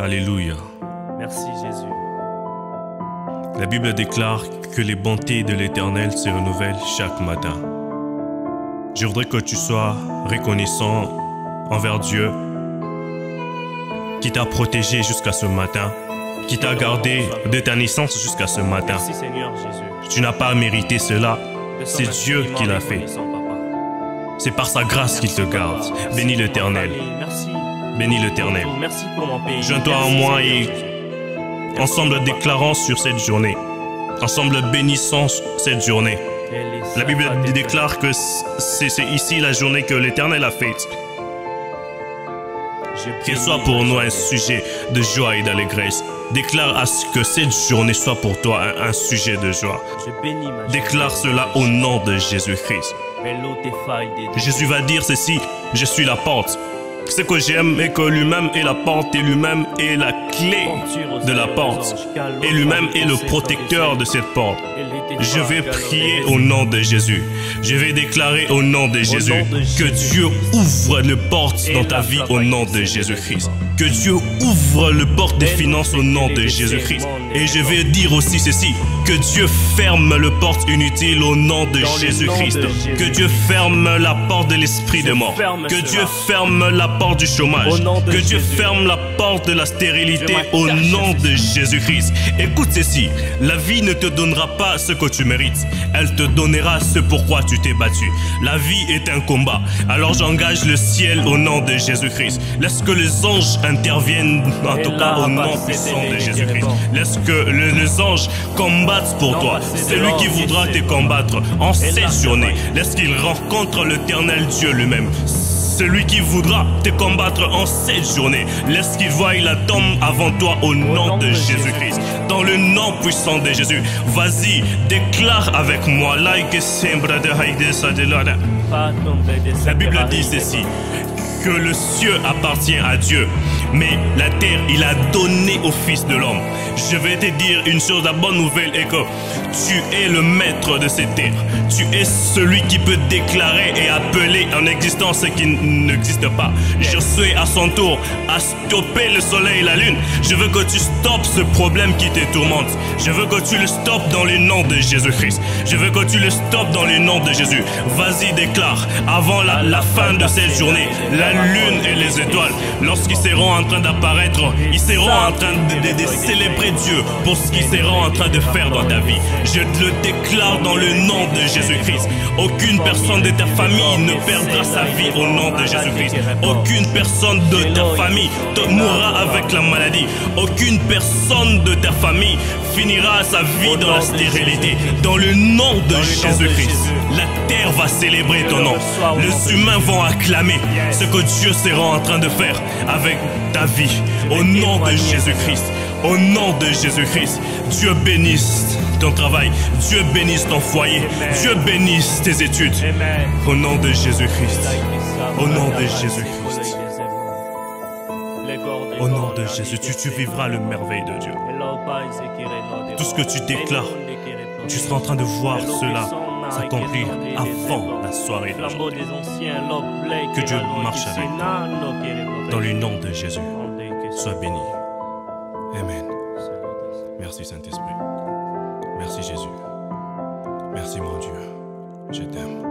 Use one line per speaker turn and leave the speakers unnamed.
Alléluia.
Merci Jésus.
La Bible déclare que les bontés de l'Éternel se renouvellent chaque matin. Je voudrais que tu sois reconnaissant envers Dieu qui t'a protégé jusqu'à ce matin, qui t'a gardé de ta naissance jusqu'à ce matin.
Merci Seigneur Jésus.
Tu n'as pas mérité cela, c'est Dieu qui l'a fait. C'est par sa grâce qu'il te garde. Bénis l'Éternel.
Merci.
Bénis l'Éternel.
Merci pour mon pays.
Joins-toi à moi et ensemble déclarons sur cette journée. Ensemble bénissons cette journée. La Bible déclare que c'est ici la journée que l'Éternel a faite. Qu'elle soit pour nous un sujet de joie et d'allégresse. Déclare à ce que cette journée soit pour toi un, un sujet de joie. Déclare cela au nom de Jésus-Christ. Jésus va dire ceci, je suis la porte. Ce que j'aime est que lui-même est la porte et lui-même est la clé de la porte. Et lui-même est le protecteur de cette porte. Je vais prier au nom de Jésus. Je vais déclarer au nom de Jésus que. Dieu ouvre le porte dans ta vie au nom de Jésus-Christ. Que Dieu ouvre le porte des finances au nom de Jésus-Christ. Et je vais dire aussi ceci, que Dieu ferme le porte inutile au nom de Jésus-Christ.
Jésus.
Que Dieu ferme la porte de l'esprit de mort. Que
cela.
Dieu ferme la porte du chômage. Que Dieu ferme la porte de la stérilité au nom de Jésus-Christ. Écoute ceci, la vie ne te donnera pas ce que tu mérites, elle te donnera ce pourquoi tu t'es battu. La vie est un combat, alors j'engage le ciel au nom de Jésus-Christ. Laisse que les anges interviennent, en
Et
tout
là,
cas au nom puissant de Jésus-Christ. Laisse que le- les anges combattent pour toi. Celui qui voudra te combattre en
Et
cette
là,
journée,
ça va.
laisse qu'il rencontre l'éternel Dieu lui-même. Celui qui voudra te combattre en cette journée, laisse qu'il voie la tombe avant toi au nom de Jésus-Christ. Dans le nom puissant de Jésus, vas-y, déclare avec moi. La Bible dit ceci que le ciel appartient à Dieu, mais la terre, il a donné au Fils de l'homme. Je vais te dire une chose, la bonne nouvelle est que tu es le maître de cette terre. Tu es celui qui peut déclarer et appeler en existence ce qui n'existe pas. Je suis à son tour à stopper le soleil et la lune. Je veux que tu stoppes ce problème qui te tourmente. Je veux que tu le stoppes dans le nom de Jésus-Christ. Je veux que tu le stoppes dans le nom de Jésus. Vas-y, déclare, avant la, la fin de cette journée, la lune et les étoiles, lorsqu'ils seront en train d'apparaître, ils seront en train de, célébrer Dieu pour ce qu'ils seront en train de faire dans ta vie. Je le déclare dans le nom de Jésus-Christ. Aucune personne de ta famille ne perdra sa vie au nom de Jésus-Christ. Aucune personne de ta famille te mourra avec la maladie. Aucune personne de ta famille finira sa vie dans la stérilité. Dans le nom de Jésus-Christ, la terre va célébrer ton nom. Les humains vont acclamer ce que Dieu sera en train de faire avec ta vie. Au nom de Jésus-Christ. Au nom de Jésus-Christ, Dieu bénisse ton travail, Dieu bénisse ton foyer, Dieu bénisse tes études. Au nom de Jésus-Christ. Au nom de Jésus-Christ. Au nom de Jésus, tu, tu vivras le merveille de Dieu. Tout ce que tu déclares, Tu seras en train de voir cela s'accomplir avant la soirée d'aujourd'hui.
Que Dieu marche avec toi.
Dans le nom de Jésus, sois béni. Amen. Merci Saint-Esprit. Merci Jésus. Merci mon Dieu. Je t'aime.